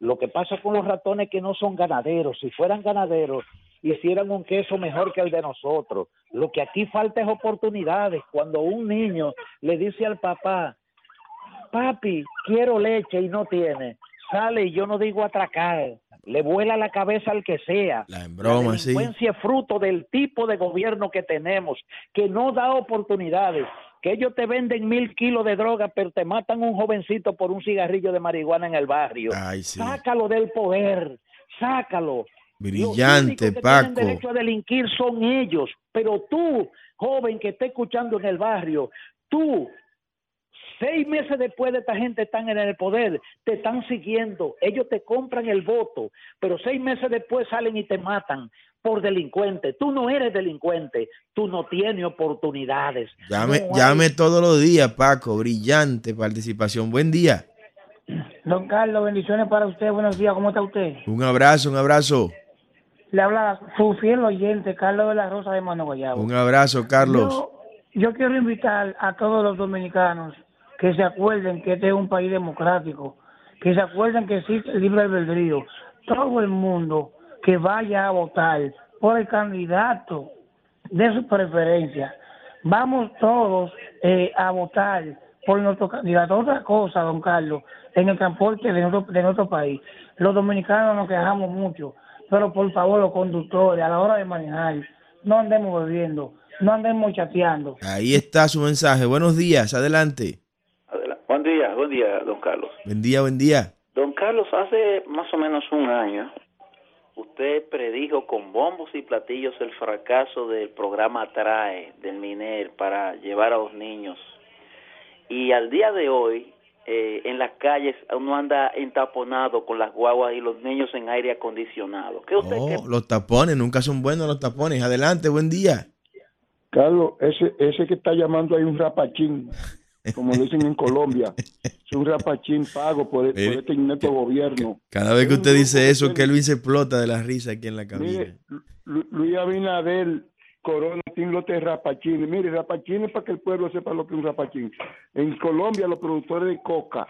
Lo que pasa con los ratones es que no son ganaderos. Si fueran ganaderos, hicieran un queso mejor que el de nosotros. Lo que aquí falta es oportunidades. Cuando un niño le dice al papá, papi, quiero leche y no tiene, sale y yo no digo atracar, le vuela la cabeza al que sea. La en broma, la sí. delincuencia es fruto del tipo de gobierno que tenemos, que no da oportunidades, que ellos te venden mil kilos de droga, pero te matan un jovencito por un cigarrillo de marihuana en el barrio. Ay, sí. Sácalo del poder, sácalo. Brillante, Los únicos que Paco. tienen derecho a delinquir son ellos, pero tú, joven que está escuchando en el barrio, tú, seis meses después de esta gente están en el poder, te están siguiendo, ellos te compran el voto, pero seis meses después salen y te matan por delincuente. Tú no eres delincuente, tú no tienes oportunidades. Llame, No hay- llame todos los días, Paco. Brillante participación. Buen día. Don Carlos, bendiciones para usted. Buenos días, ¿cómo está usted? Un abrazo, un abrazo. Le habla su fiel oyente, Carlos de la Rosa de Mano Guayabo. Un abrazo, Carlos. Yo, yo quiero invitar a todos los dominicanos que se acuerden que este es un país democrático, que se acuerden que existe el libre albedrío. Todo el mundo que vaya a votar por el candidato de su preferencia. Vamos todos eh, a votar por nuestro candidato. Otra cosa, don Carlos, en el transporte de nuestro, de nuestro país. Los dominicanos nos quejamos mucho, pero por favor los conductores a la hora de manejar, no andemos bebiendo, no andemos chateando. Ahí está su mensaje. Buenos días, adelante. Adela- Buen día, buen día, don Carlos. Buen día, buen día. Don Carlos, hace más o menos un año, usted predijo con bombos y platillos el fracaso del programa TRAE del MINER para llevar a los niños. Y al día de hoy, eh, en las calles uno anda entaponado con las guaguas y los niños en aire acondicionado. ¿Qué usted Oh, qué- los tapones, nunca son buenos los tapones. Adelante, buen día. Carlos, ese, ese que está llamando ahí un rapachín, como dicen en Colombia, es un rapachín pago por, por este inepto gobierno. Cada vez que usted dice eso, Kelvin se explota de la risa aquí en la cabina. Mire, Luis Abinader Corona tiene lote de rapachines. Mire, rapachines para que el pueblo sepa lo que es un rapachín. En Colombia, los productores de coca,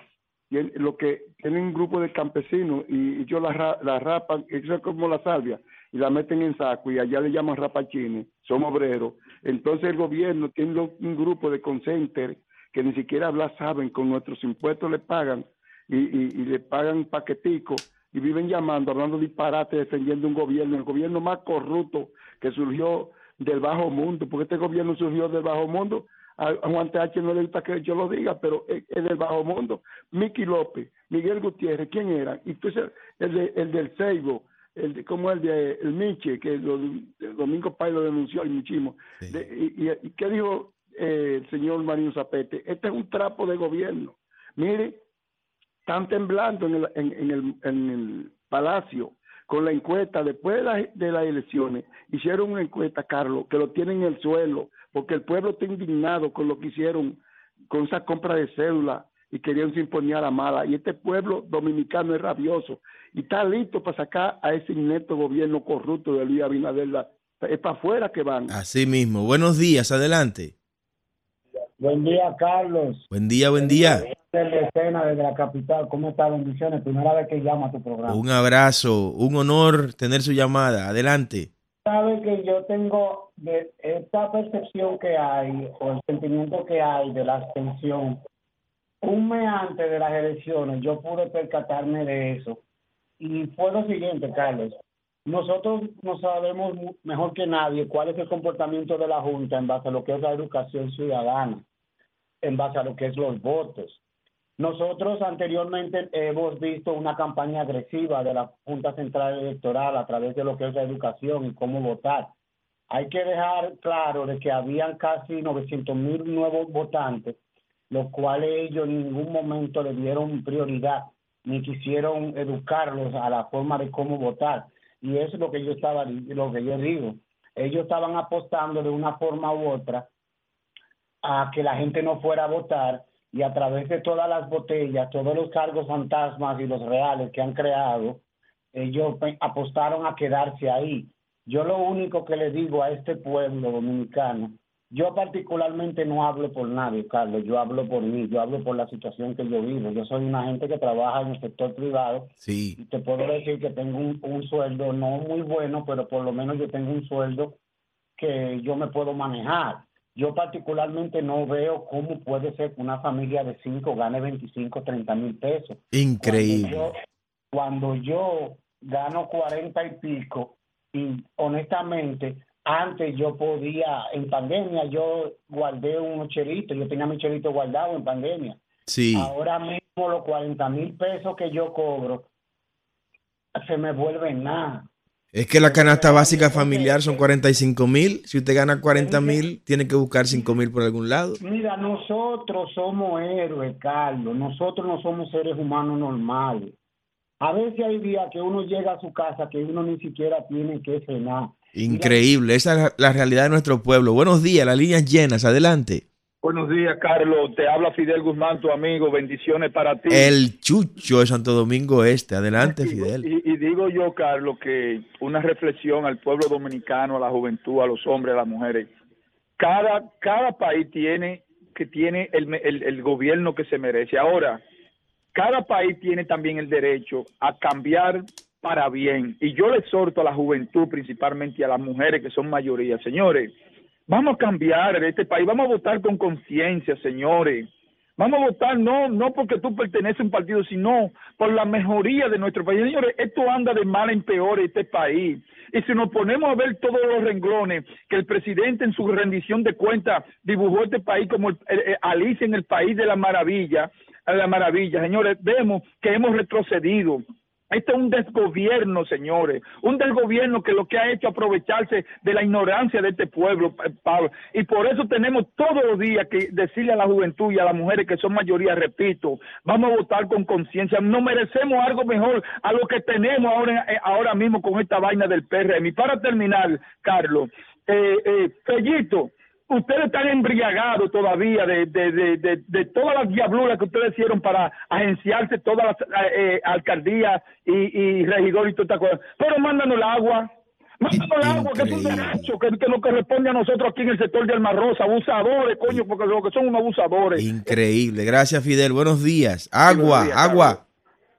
tienen- lo que tienen un grupo de campesinos y ellos la, la rapan, eso es como la salvia, y la meten en saco y allá le llaman rapachines, son obreros. Entonces el gobierno tiene un grupo de consenter que ni siquiera hablar saben, con nuestros impuestos le pagan y, y- y le pagan paqueticos y viven llamando, hablando disparate, defendiendo un gobierno, el gobierno más corrupto que surgió del bajo mundo, porque este gobierno surgió del bajo mundo. A, Juan T.H. no le gusta que yo lo diga, pero es, es del bajo mundo. Miki López, Miguel Gutiérrez, ¿quién eran? Y entonces el, de, el del Seibo, el de, como el de el Miche, que lo, el Domingo Pay lo denunció y muchísimo. Sí. De- y, y- y qué dijo eh, el señor Marino Zapete? Este es un trapo de gobierno. Mire, están temblando en el, en, en el, en el palacio con la encuesta después de, la- de las elecciones hicieron una encuesta Carlos que lo tienen en el suelo porque el pueblo está indignado con lo que hicieron con esa compra de cédula y querían sinfonía a la mala. Y este pueblo dominicano es rabioso y está listo para sacar a ese inepto gobierno corrupto de Luis Abinader. Es para afuera que van. Así mismo. Buenos días, adelante. Buen día, Carlos. Buen día, buen día. Desde escena, desde la capital. ¿Cómo está? Bendiciones. Primera vez que llama a tu programa. Un abrazo, un honor tener su llamada. Adelante. Sabe que yo tengo de esta percepción que hay, o el sentimiento que hay de la abstención. Un mes antes de las elecciones, yo pude percatarme de eso. Y fue lo siguiente, Carlos. Nosotros no sabemos mejor que nadie cuál es el comportamiento de la Junta en base a lo que es la educación ciudadana, en base a lo que es los votos. Nosotros anteriormente hemos visto una campaña agresiva de la Junta Central Electoral a través de lo que es la educación y cómo votar. Hay que dejar claro de que habían casi 900 mil nuevos votantes, los cuales ellos en ningún momento le dieron prioridad ni quisieron educarlos a la forma de cómo votar. Y eso es lo que yo estaba, lo que yo digo. Ellos estaban apostando de una forma u otra a que la gente no fuera a votar y a través de todas las botellas, todos los cargos fantasmas y los reales que han creado, ellos apostaron a quedarse ahí. Yo lo único que le digo a este pueblo dominicano, yo particularmente no hablo por nadie, Carlos, yo hablo por mí, yo hablo por la situación que yo vivo. Yo soy una gente que trabaja en el sector privado Sí. y te puedo decir que tengo un, un sueldo no muy bueno, pero por lo menos yo tengo un sueldo que yo me puedo manejar. Yo particularmente no veo cómo puede ser que una familia de cinco gane 25, 30 mil pesos. Increíble. Cuando yo, cuando yo gano 40 y pico, y honestamente, antes yo podía, en pandemia, yo guardé un chelito, yo tenía mi chelito guardado en pandemia. Sí. Ahora mismo los 40 mil pesos que yo cobro se me vuelven nada. Es que la canasta básica familiar son 45 mil. Si usted gana 40 mil, tiene que buscar 5 mil por algún lado. Mira, nosotros somos héroes, Carlos. Nosotros no somos seres humanos normales. A veces hay días que uno llega a su casa que uno ni siquiera tiene que cenar. Increíble. Esa es la- la realidad de nuestro pueblo. Buenos días, las líneas llenas. Adelante. Buenos días, Carlos. Te habla Fidel Guzmán, tu amigo. Bendiciones para ti. El chucho de Santo Domingo Este. Adelante, Fidel. Y, y digo yo, Carlos, que una reflexión al pueblo dominicano, a la juventud, a los hombres, a las mujeres. Cada, cada país tiene que tiene el, el, el gobierno que se merece. Ahora, cada país tiene también el derecho a cambiar para bien. Y yo le exhorto a la juventud, principalmente a las mujeres que son mayoría. Señores, vamos a cambiar este país, vamos a votar con conciencia, señores. Vamos a votar no no porque tú perteneces a un partido, sino por la mejoría de nuestro país. Señores, esto anda de mal en peor este país. Y si nos ponemos a ver todos los renglones que el presidente en su rendición de cuentas dibujó este país como el- el- Alicia en el país de la maravilla, la maravilla, señores, vemos que hemos retrocedido. Este es un desgobierno, señores, un desgobierno que lo que ha hecho aprovecharse de la ignorancia de este pueblo, pa- Pablo. Y por eso tenemos todos los días que decirle a la juventud y a las mujeres que son mayoría, repito, vamos a votar con conciencia. No merecemos algo mejor a lo que tenemos ahora, eh, ahora mismo con esta vaina del PRM. Y para terminar, Carlos, eh, eh, Fellito, ustedes están embriagados todavía de, de, de, de, todas las diabluras que ustedes hicieron para agenciarse todas las eh, alcaldías y, y regidores y todas estas cosas. Pero mándanos el agua. Mándanos el agua, que es un derecho que, que nos corresponde a nosotros aquí en el sector de Alma Rosa. Abusadores, coño, porque lo que son unos abusadores. Increíble. Gracias, Fidel. Buenos días. Agua, Buenos días, agua.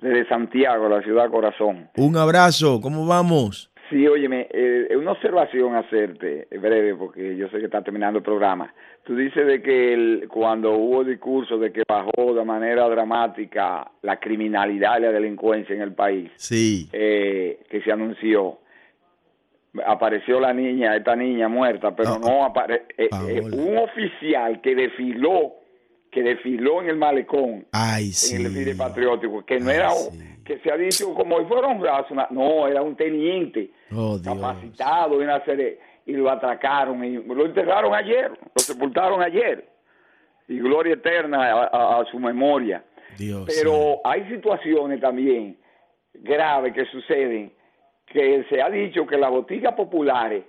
Desde Santiago, la ciudad corazón. Un abrazo. ¿Cómo vamos? Sí, óyeme, eh, una observación hacerte, eh, breve, porque yo sé que está terminando el programa. Tú dices de que el- cuando hubo discurso de que bajó de manera dramática la criminalidad y la delincuencia en el país, Sí. eh, que se anunció, apareció la niña, esta niña muerta, pero no apareció un oficial que desfiló, que desfiló en el malecón, Ay, en el desfile patriótico, que no era que se ha dicho como si fuera un brazo, no, era un teniente Oh, capacitado y una serie, y lo atracaron y lo enterraron ayer, lo sepultaron ayer. Y gloria eterna a, a- a su memoria. Dios. Pero hay situaciones también graves que suceden que se ha dicho que las boticas populares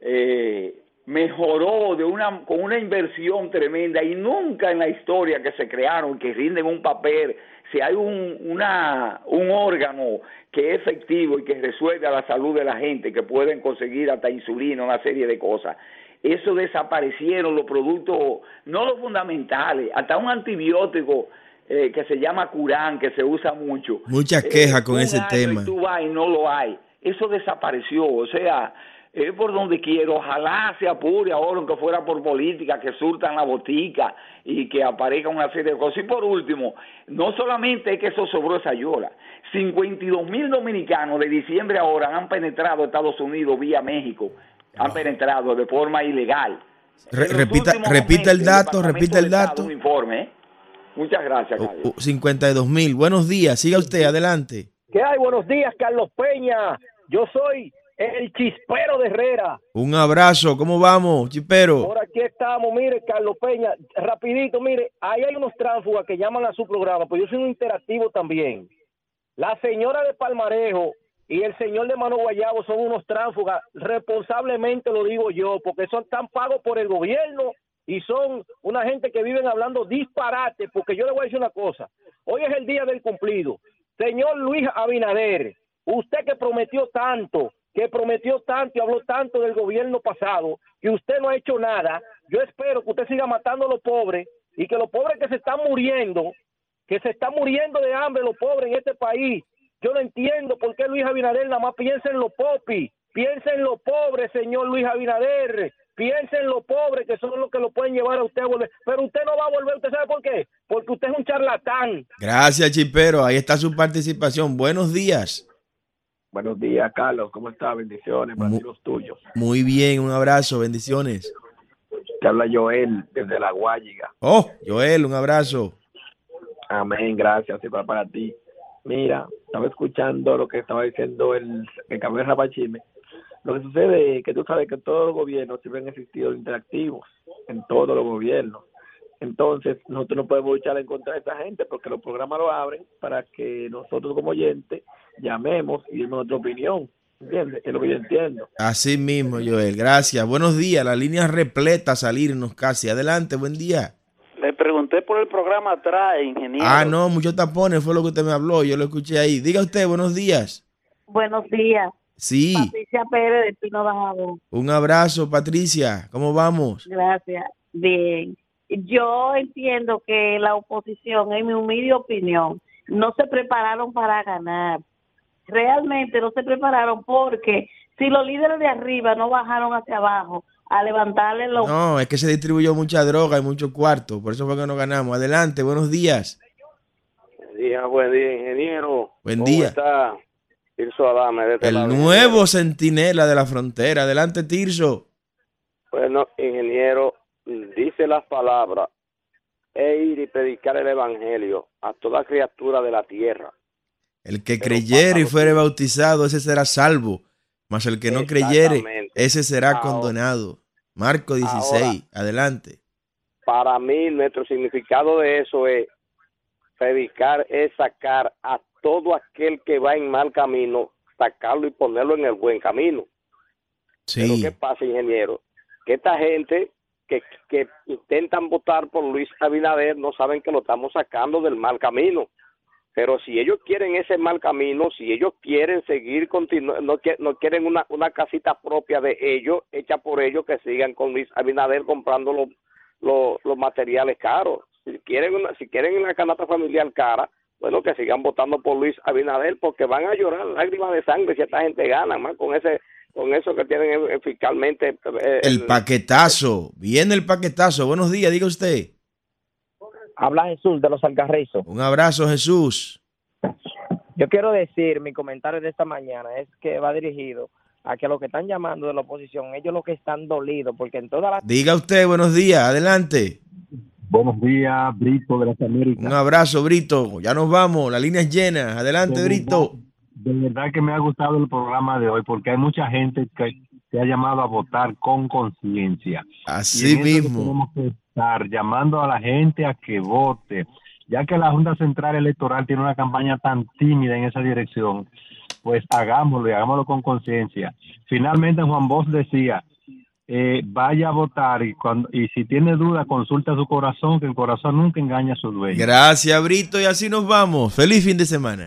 eh, mejoró de una con una inversión tremenda y nunca en la historia que se crearon que rinden un papel si hay un una un órgano que es efectivo y que resuelve a la salud de la gente que pueden conseguir hasta insulina una serie de cosas eso desaparecieron los productos no los fundamentales hasta un antibiótico eh, que se llama Curán que se usa mucho Muchas Eh, quejas con ese tema. y tú vas y no lo hay. Eso desapareció. O sea, es por donde quiero. Ojalá se apure ahora, aunque fuera por política, que surtan la botica y que aparezca una serie de cosas. Y por último, no solamente es que eso sobró esa yola. 52 mil dominicanos de diciembre ahora han penetrado a Estados Unidos vía México. Han penetrado de forma ilegal. Re- repita, repita el dato, repita el dato. Un informe. ¿eh? Muchas gracias, Carlos. Uh, 52 mil. Buenos días, siga usted, adelante. ¿Qué hay? Buenos días, Carlos Peña. Yo soy el chispero de Herrera. Un abrazo, ¿cómo vamos, chipero? Por aquí estamos, mire, Carlos Peña, rapidito, mire, ahí hay unos tránsfugas que llaman a su programa, pues yo soy un interactivo también. La señora de Palmarejo y el señor de Mano Guayabo son unos tránsfugas, responsablemente lo digo yo, porque son tan pagos por el gobierno y son una gente que viven hablando disparate, porque yo le voy a decir una cosa, hoy es el día del cumplido. Señor Luis Abinader, usted que prometió tanto, que prometió tanto y habló tanto del gobierno pasado, que usted no ha hecho nada, yo espero que usted siga matando a los pobres y que los pobres que se están muriendo, que se están muriendo de hambre los pobres en este país, yo no entiendo por qué Luis Abinader nada más piensa en los popis, piensa en los pobres, señor Luis Abinader, piensa en los pobres que son los que lo pueden llevar a usted a volver, pero usted no va a volver, ¿usted sabe por qué? Porque usted es un charlatán. Gracias, chipero. Ahí está su participación. Buenos días. Buenos días, Carlos. ¿Cómo está? Bendiciones para ti y los tuyos. Muy bien, un abrazo, bendiciones. Te habla Joel desde La Guayiga. Oh, Joel, un abrazo. Amén, gracias. Igual para ti. Mira, estaba escuchando lo que estaba diciendo el, el de Rapachime. Lo que sucede es que tú sabes que todos los gobiernos siempre han existido interactivos, en todos los gobiernos. Entonces, nosotros no podemos luchar en contra de esa gente porque los programas lo abren para que nosotros como oyentes llamemos y demos nuestra opinión. ¿Entiendes? Es lo que yo entiendo. Así mismo, Joel. Gracias. Buenos días. La línea repleta a salirnos casi. Adelante, buen día. Le pregunté por el programa TRAE, ingeniero. Ah, no, muchos tapones fue lo que usted me habló. Yo lo escuché ahí. Diga usted, buenos días. Buenos días. Sí, Patricia Pérez de Pino Bajado. un abrazo, Patricia. ¿Cómo vamos? Gracias. Bien. Yo entiendo que la oposición, en mi humilde opinión, no se prepararon para ganar. Realmente no se prepararon porque si los líderes de arriba no bajaron hacia abajo a levantarle los... No, es que se distribuyó mucha droga y mucho cuarto. Por eso fue que no ganamos. Adelante, buenos días. Buen día, buen día, ingeniero. Buen ¿Cómo día. está? Tirso Adame, de este El lado. nuevo centinela de la frontera. Adelante, Tirso. Bueno, ingeniero, dice las palabras, e ir y predicar el evangelio a toda criatura de la tierra. El que creyere y fuere bautizado, ese será salvo. Mas el que no creyere, ese será Ahora- condenado. Marco 16. Adelante. Para mí, nuestro significado de eso es predicar, es sacar a todo aquel que va en mal camino, sacarlo y ponerlo en el buen camino. Pero Sí. ¿qué pasa, ingeniero? Que esta gente que, que intentan votar por Luis Abinader no saben que lo estamos sacando del mal camino. Pero si ellos quieren ese mal camino, si ellos quieren seguir continu no, no quieren una, una casita propia de ellos, hecha por ellos, que sigan con Luis Abinader comprando los, los, los materiales caros. Si quieren una, si quieren una canasta familiar cara, bueno, que sigan votando por Luis Abinader, porque van a llorar lágrimas de sangre si esta gente gana, más con ese con eso que tienen fiscalmente. eh, El paquetazo. Viene el paquetazo. Buenos días, diga usted. Habla Jesús de los Alcarrizos. Un abrazo, Jesús. Yo quiero decir, mi comentario de esta mañana es que va dirigido a que los que están llamando de la oposición, ellos los que están dolidos, porque en todas las... Diga usted, buenos días. Adelante. Buenos días, Brito de las Américas. Un abrazo, Brito. Ya nos vamos. La línea es llena. Adelante, De Brito. De verdad que me ha gustado el programa de hoy porque hay mucha gente que se ha llamado a votar con conciencia. Así mismo. Tenemos que estar llamando a la gente a que vote, ya que la Junta Central Electoral tiene una campaña tan tímida en esa dirección, pues hagámoslo y hagámoslo con conciencia. Finalmente Juan Bosch decía, eh, vaya a votar y, cuando, y si tiene duda, consulta su corazón, que el corazón nunca engaña a su dueño. Gracias, Brito, y así nos vamos. Feliz fin de semana.